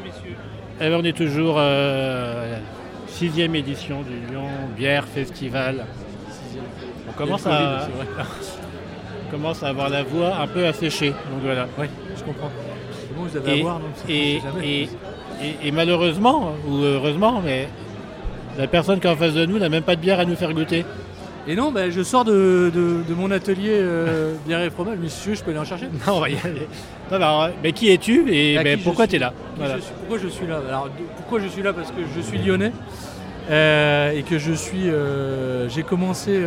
messieurs. Eh ben, on est toujours euh, sixième édition du Lyon Bière Festival. On commence Et à, on commence à avoir la voix un peu asséchée. Donc voilà. Oui, je comprends. Bon, vous avez à Et, donc et- et- et- et malheureusement, ou heureusement, mais la personne qui est en face de nous n'a même pas de bière à nous faire goûter. Et non, bah, je sors de, de- de mon atelier euh, bière et fromage, mais veux, je peux aller en chercher. Non, on va y aller. Non, mais, alors, mais qui es-tu et je pourquoi tu es là Qui Voilà. je suis- pourquoi je suis là Alors, pourquoi je suis là Parce que je suis lyonnais euh, et que je suis. euh, J'ai commencé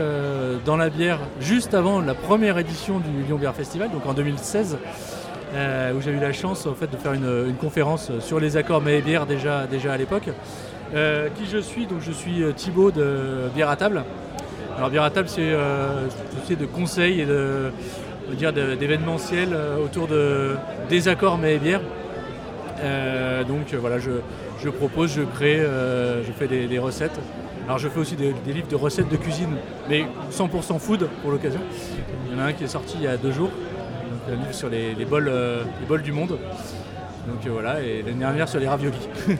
dans la bière juste avant la première édition du Lyon Bière Festival, donc en 2016, euh, où j'ai eu la chance en fait de faire une, une conférence sur les accords et bière déjà, déjà à l'époque. Euh, qui je suis Donc je suis Thibaut de Bière à table. Alors Bière à table, c'est euh, une société de conseils et de, d'événementiel euh, autour de, des accords mets et bière. Euh, donc euh, voilà, je, propose, je crée, euh, je fais des, recettes. Alors je fais aussi des, livres de recettes de cuisine, mais 100% food pour l'occasion. Il y en a un qui est sorti il y a deux jours, un livre sur les, bols, euh, les bols du monde. Donc euh, voilà, et l'année dernière sur les raviolis.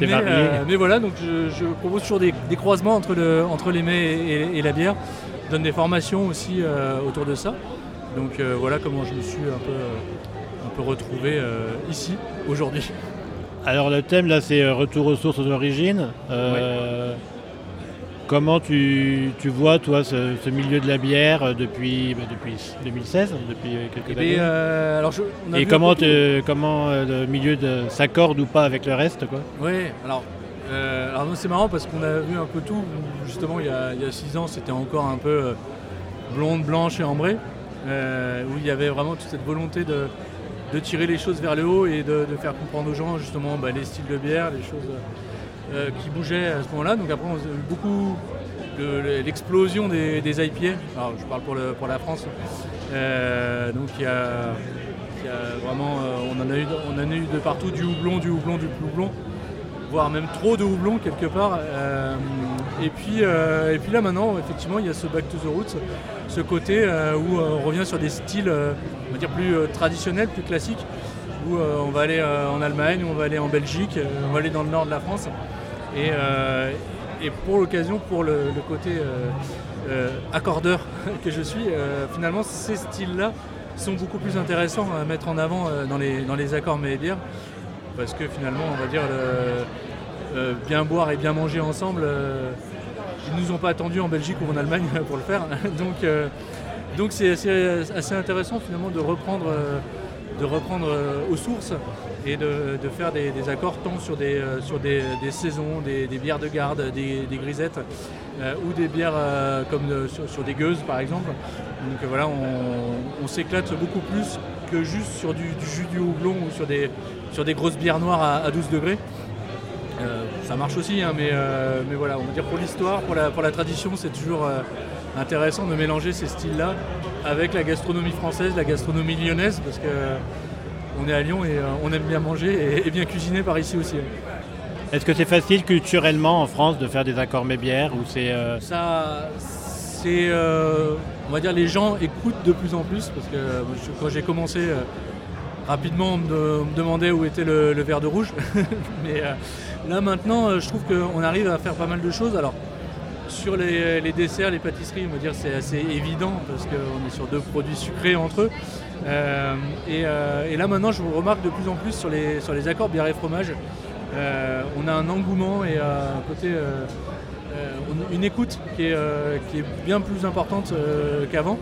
Mais, euh, mais voilà, donc je, je propose toujours des, des croisements entre, le, entre les mets et, et la bière. Je donne des formations aussi euh, autour de ça. Donc voilà comment je me suis un peu, un peu retrouvé ici aujourd'hui. Alors le thème là c'est retour aux sources aux origines. Comment tu, tu vois toi ce, ce milieu de la bière euh, depuis, bah, depuis 2016, depuis quelques Et, années euh, alors je- Et comment, te- comment euh, le milieu de- s'accorde ou pas avec le reste quoi? Ouais, alors, euh, alors c'est marrant parce qu'on a vu un peu tout. Justement, il y a, il y a six ans, c'était encore un peu blonde, blanche et ambrée, où il y avait vraiment toute cette volonté de, de tirer les choses vers le haut et de, de faire comprendre aux gens justement bah, les styles de bière, les choses euh, qui bougeaient à ce moment-là. Donc après, on a eu beaucoup le- le- l'explosion des, des IPA. Alors, je parle pour, pour la France. Euh, donc il y a, vraiment, euh, on en a eu, on en a eu de partout, du houblon, du houblon, du houblon voire même trop de houblon quelque part. Et, puis, et puis là maintenant, effectivement, il y a ce back to the roots, ce côté où on revient sur des styles, on va dire plus traditionnels, plus classiques, où euh, on va aller euh, en Allemagne, on va aller en Belgique, euh, on va aller dans le nord de la France. Et, pour l'occasion, pour le, côté accordeur que je suis, finalement, ces styles-là sont beaucoup plus intéressants à mettre en avant dans, les, dans les accords bières parce que finalement, on va dire, bien boire et bien manger ensemble, ils nous ont pas attendus en Belgique ou en Allemagne pour le faire. donc, donc c'est assez, assez intéressant finalement de reprendre, de reprendre euh, aux sources et de, faire des, accords tant sur des, euh, sur des, saisons, des, bières de garde, des, grisettes euh, ou des bières comme sur, des gueuses par exemple. Donc voilà, on, s'éclate beaucoup plus que juste sur du, jus du houblon ou sur des, sur des grosses bières noires à, à 12 degrés. Ça marche aussi, hein, mais, mais voilà, on va dire pour l'histoire, pour la, pour la tradition, c'est toujours intéressant de mélanger ces styles-là avec la gastronomie française, la gastronomie lyonnaise, parce que euh, on est à Lyon et euh, on aime bien manger et, bien cuisiner par ici aussi. Est-ce que c'est facile culturellement en France de faire des accords mes bières ou c'est euh, Ça, c'est, euh, on va dire, les gens écoutent de plus en plus parce que quand j'ai commencé, euh, rapidement, on me, demandait où était le, le verre de rouge. Mais là maintenant, je trouve qu'on arrive à faire pas mal de choses. Alors, sur les, les desserts, les pâtisseries, on va dire, c'est assez évident parce qu'on est sur deux produits sucrés entre eux. Euh, et, euh, et là maintenant, je remarque de plus en plus sur les, sur les accords bière et fromage, euh, on a un engouement et euh, côté, euh, euh, une écoute qui est, euh, qui est bien plus importante euh, qu'avant.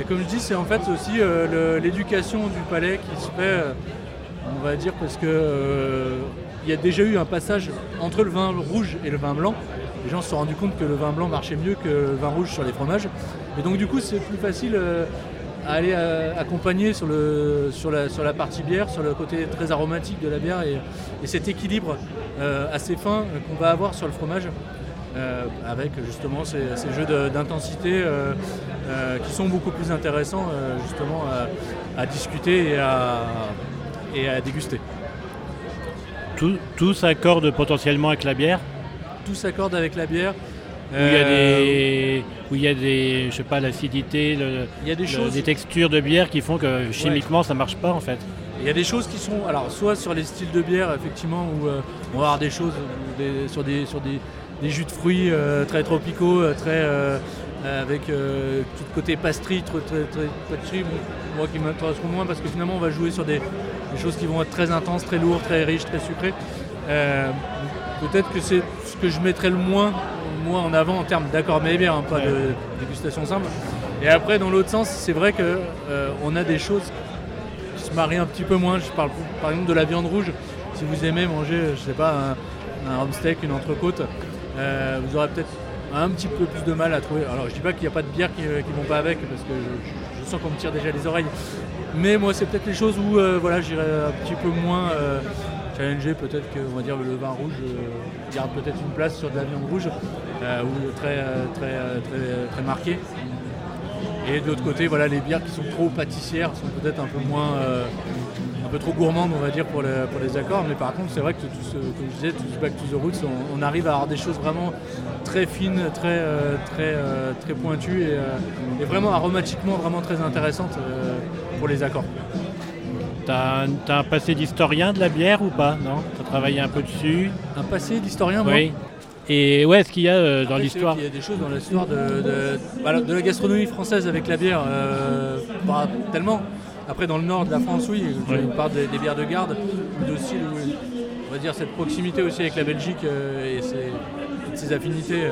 Et comme je dis, c'est en fait aussi euh, l'éducation du palais qui se fait, euh, on va dire, parce que euh, il y a déjà eu un passage entre le vin rouge et le vin blanc. Les gens se sont rendus compte que le vin blanc marchait mieux que le vin rouge sur les fromages. Et donc du coup, c'est plus facile euh, à aller euh, accompagner sur, la, partie bière, sur le côté très aromatique de la bière et, et cet équilibre euh, assez fin qu'on va avoir sur le fromage. avec justement ces, jeux d'intensité qui sont beaucoup plus intéressants justement à, discuter et à, déguster. tout, tout s'accorde potentiellement avec la bière Tout s'accorde avec la bière. Où il y a Euh, des, où il y a des, je sais pas, l'acidité, le- il y a des le- choses. des textures de bière qui font que chimiquement ça marche pas en fait. Il y a des choses qui sont, alors soit sur les styles de bière, effectivement, où euh, on va avoir des choses sur, des, sur des, jus de fruits euh, très tropicaux, euh, très avec tout le côté pastry, très, très, moi qui m'intéresse moins parce que finalement on va jouer sur des, choses qui vont être très intenses, très lourdes, très riches, très sucrées. Peut-être que c'est ce que je mettrais le moins moi en avant en termes d'accord mais bière, hein, pas de dégustation simple. Et après dans l'autre sens, c'est vrai qu'on a des choses se marie un petit peu moins. Je parle par exemple de la viande rouge. Si vous aimez manger, je sais pas, un, un steak, une entrecôte, euh, vous aurez peut-être un petit peu plus de mal à trouver. Alors je dis pas qu'il n'y a pas de bière qui, ne euh, vont pas avec parce que je, sens qu'on me tire déjà les oreilles. Mais moi c'est peut-être les choses où euh, voilà j'irai un petit peu moins challenger. Peut-être que on va dire le vin rouge garde peut-être une place sur de la viande rouge ou très très très très marqué. Et de l'autre côté, voilà, les bières qui sont trop pâtissières sont peut-être un peu moins, euh, un peu trop gourmandes, on va dire, pour, les accords. Mais par contre, c'est vrai que comme je disais, tout ce Back to the Roots, on, arrive à avoir des choses vraiment très fines, très, euh, très, euh, très pointues et, vraiment aromatiquement vraiment très intéressantes pour les accords. T'as as un passé d'historien de la bière ou pas Non? T'as travaillé un peu dessus? Un passé d'historien, Oui. Et ouais, est-ce qu'il y a euh, dans l'histoire Il y a des choses dans l'histoire de, bah, de, la gastronomie française avec la bière, euh, pas tellement. Après, dans le nord de la France, oui, on parle des, bières de garde, mais aussi, on va dire, cette proximité aussi avec la Belgique euh, et toutes ces affinités.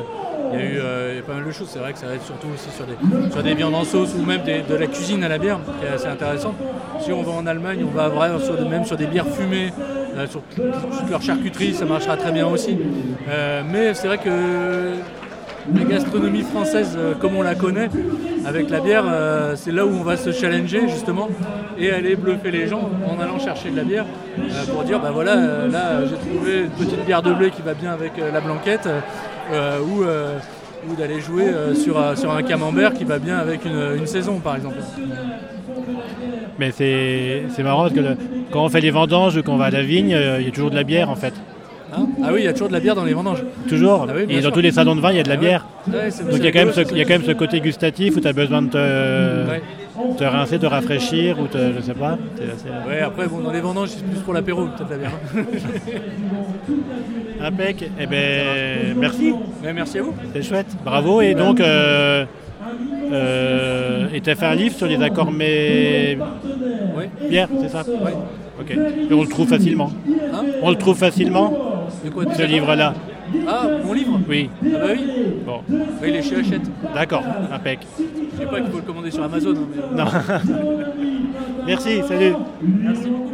Il y, a eu, pas mal de choses. C'est vrai que ça va être surtout aussi sur des, sur des viandes en sauce ou même de la cuisine à la bière, qui est assez intéressant. Si on va en Allemagne, on va avoir même sur des bières fumées, euh, sur toute leur charcuterie, ça marchera très bien aussi. Euh, mais c'est vrai que la gastronomie française, euh, comme on la connaît, avec la bière, c'est là où on va se challenger justement et aller bluffer les gens en allant chercher de la bière pour dire bah voilà, là j'ai trouvé une petite bière de blé qui va bien avec la blanquette ou, ou d'aller jouer sur, sur un camembert qui va bien avec une saison par exemple. Mais c'est marrant parce que quand on fait les vendanges, quand on va à la vigne, euh, il y a toujours de la bière en fait. Hein ah oui, il y a toujours de la bière dans les vendanges. Toujours. Ah et dans tous les salons de vin, il y a de la ah bière. Donc il y, a quand même ce, il y a quand même ce côté gustatif où tu as besoin de te, te, rincer, de rafraîchir ou te, je sais pas. Ouais, après bon, dans les vendanges, c'est plus pour l'apéro, peut-être la bière. Impec. Eh ben, merci. merci à vous. C'est chouette. Bravo. Et donc, euh, euh, et tu as fait un livre sur les accords mais oui. bière, c'est ça Oui. Ok. Et on le trouve facilement hein On le trouve facilement quoi, Ce livre-là Ah, mon livre Oui. Ah bah oui Bon. Oui, il est chez Hachette. D'accord, impec. Je sais pas qu'il faut le commander sur Amazon. Hein, non. Merci, salut. Merci beaucoup.